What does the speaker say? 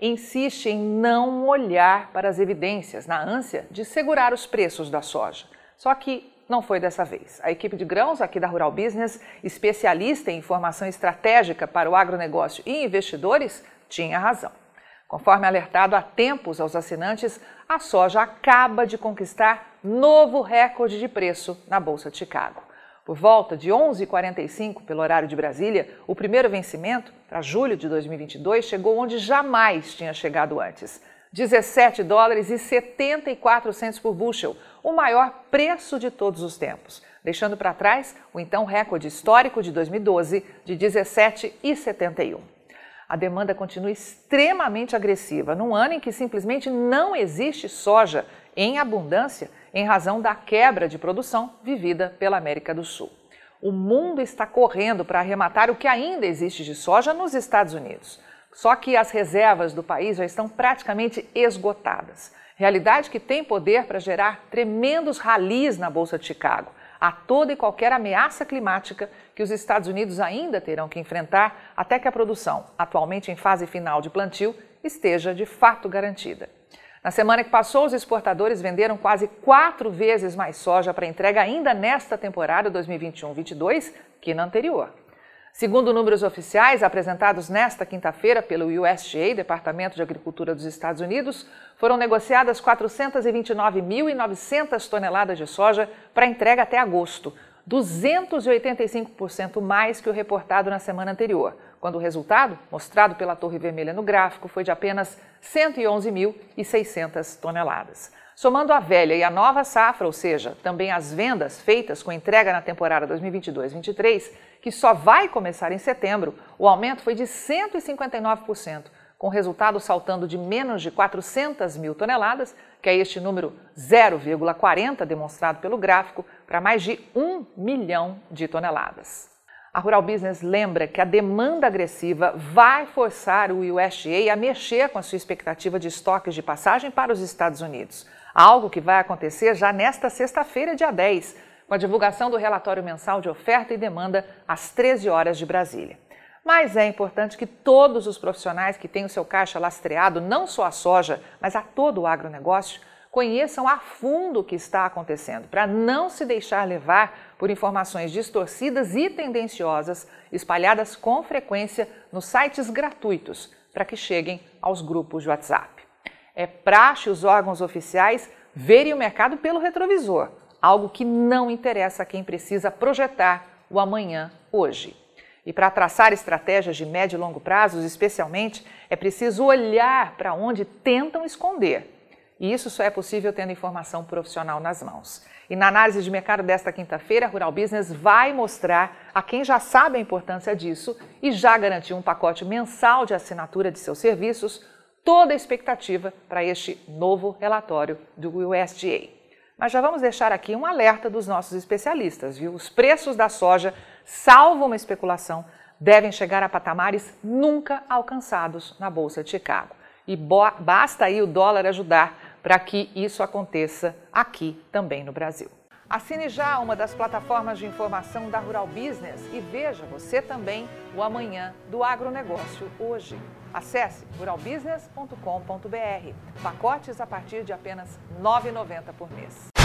insiste em não olhar para as evidências, na ânsia de segurar os preços da soja. Só que não foi dessa vez. A equipe de grãos aqui da Rural Business, especialista em informação estratégica para o agronegócio e investidores, tinha razão. Conforme alertado há tempos aos assinantes, a soja acaba de conquistar novo recorde de preço na Bolsa de Chicago. Por volta de 11h45, pelo horário de Brasília, o primeiro vencimento, para julho de 2022, chegou onde jamais tinha chegado antes. 17 dólares e 74 centos por bushel, o maior preço de todos os tempos, deixando para trás o então recorde histórico de 2012 de 17,71. A demanda continua extremamente agressiva, num ano em que simplesmente não existe soja em abundância em razão da quebra de produção vivida pela América do Sul. O mundo está correndo para arrematar o que ainda existe de soja nos Estados Unidos. Só que as reservas do país já estão praticamente esgotadas. Realidade que tem poder para gerar tremendos ralis na Bolsa de Chicago, a toda e qualquer ameaça climática que os Estados Unidos ainda terão que enfrentar até que a produção, atualmente em fase final de plantio, esteja de fato garantida. Na semana que passou, os exportadores venderam quase quatro vezes mais soja para entrega ainda nesta temporada 2021-22 que na anterior. Segundo números oficiais apresentados nesta quinta-feira pelo USDA, Departamento de Agricultura dos Estados Unidos, foram negociadas 429.900 toneladas de soja para entrega até agosto, 285% mais que o reportado na semana anterior, quando o resultado, mostrado pela Torre Vermelha no gráfico, foi de apenas 111.600 toneladas. Somando a velha e a nova safra, ou seja, também as vendas feitas com entrega na temporada 2022-23, que só vai começar em setembro, o aumento foi de 159%, com o resultado saltando de menos de 400 mil toneladas, que é este número 0,40 demonstrado pelo gráfico, para mais de 1 milhão de toneladas. A Rural Business lembra que a demanda agressiva vai forçar o USDA a mexer com a sua expectativa de estoques de passagem para os Estados Unidos, algo que vai acontecer já nesta sexta-feira, dia 10, com a divulgação do relatório mensal de oferta e demanda às 13 horas de Brasília. Mas é importante que todos os profissionais que têm o seu caixa lastreado, não só a soja, mas a todo o agronegócio, conheçam a fundo o que está acontecendo, para não se deixar levar por informações distorcidas e tendenciosas espalhadas com frequência nos sites gratuitos, para que cheguem aos grupos de WhatsApp. É praxe os órgãos oficiais verem o mercado pelo retrovisor, algo que não interessa a quem precisa projetar o amanhã hoje. E para traçar estratégias de médio e longo prazos, especialmente, é preciso olhar para onde tentam esconder. E isso só é possível tendo informação profissional nas mãos. E na análise de mercado desta quinta-feira, a Rural Business vai mostrar a quem já sabe a importância disso e já garantiu um pacote mensal de assinatura de seus serviços, toda a expectativa para este novo relatório do USDA. Mas já vamos deixar aqui um alerta dos nossos especialistas, viu? Os preços da soja, salvo uma especulação, devem chegar a patamares nunca alcançados na Bolsa de Chicago. E basta aí o dólar ajudar para que isso aconteça aqui também no Brasil. Assine já uma das plataformas de informação da Rural Business e veja você também o amanhã do agronegócio hoje. Acesse ruralbusiness.com.br. Pacotes a partir de apenas R$ 9,90 por mês.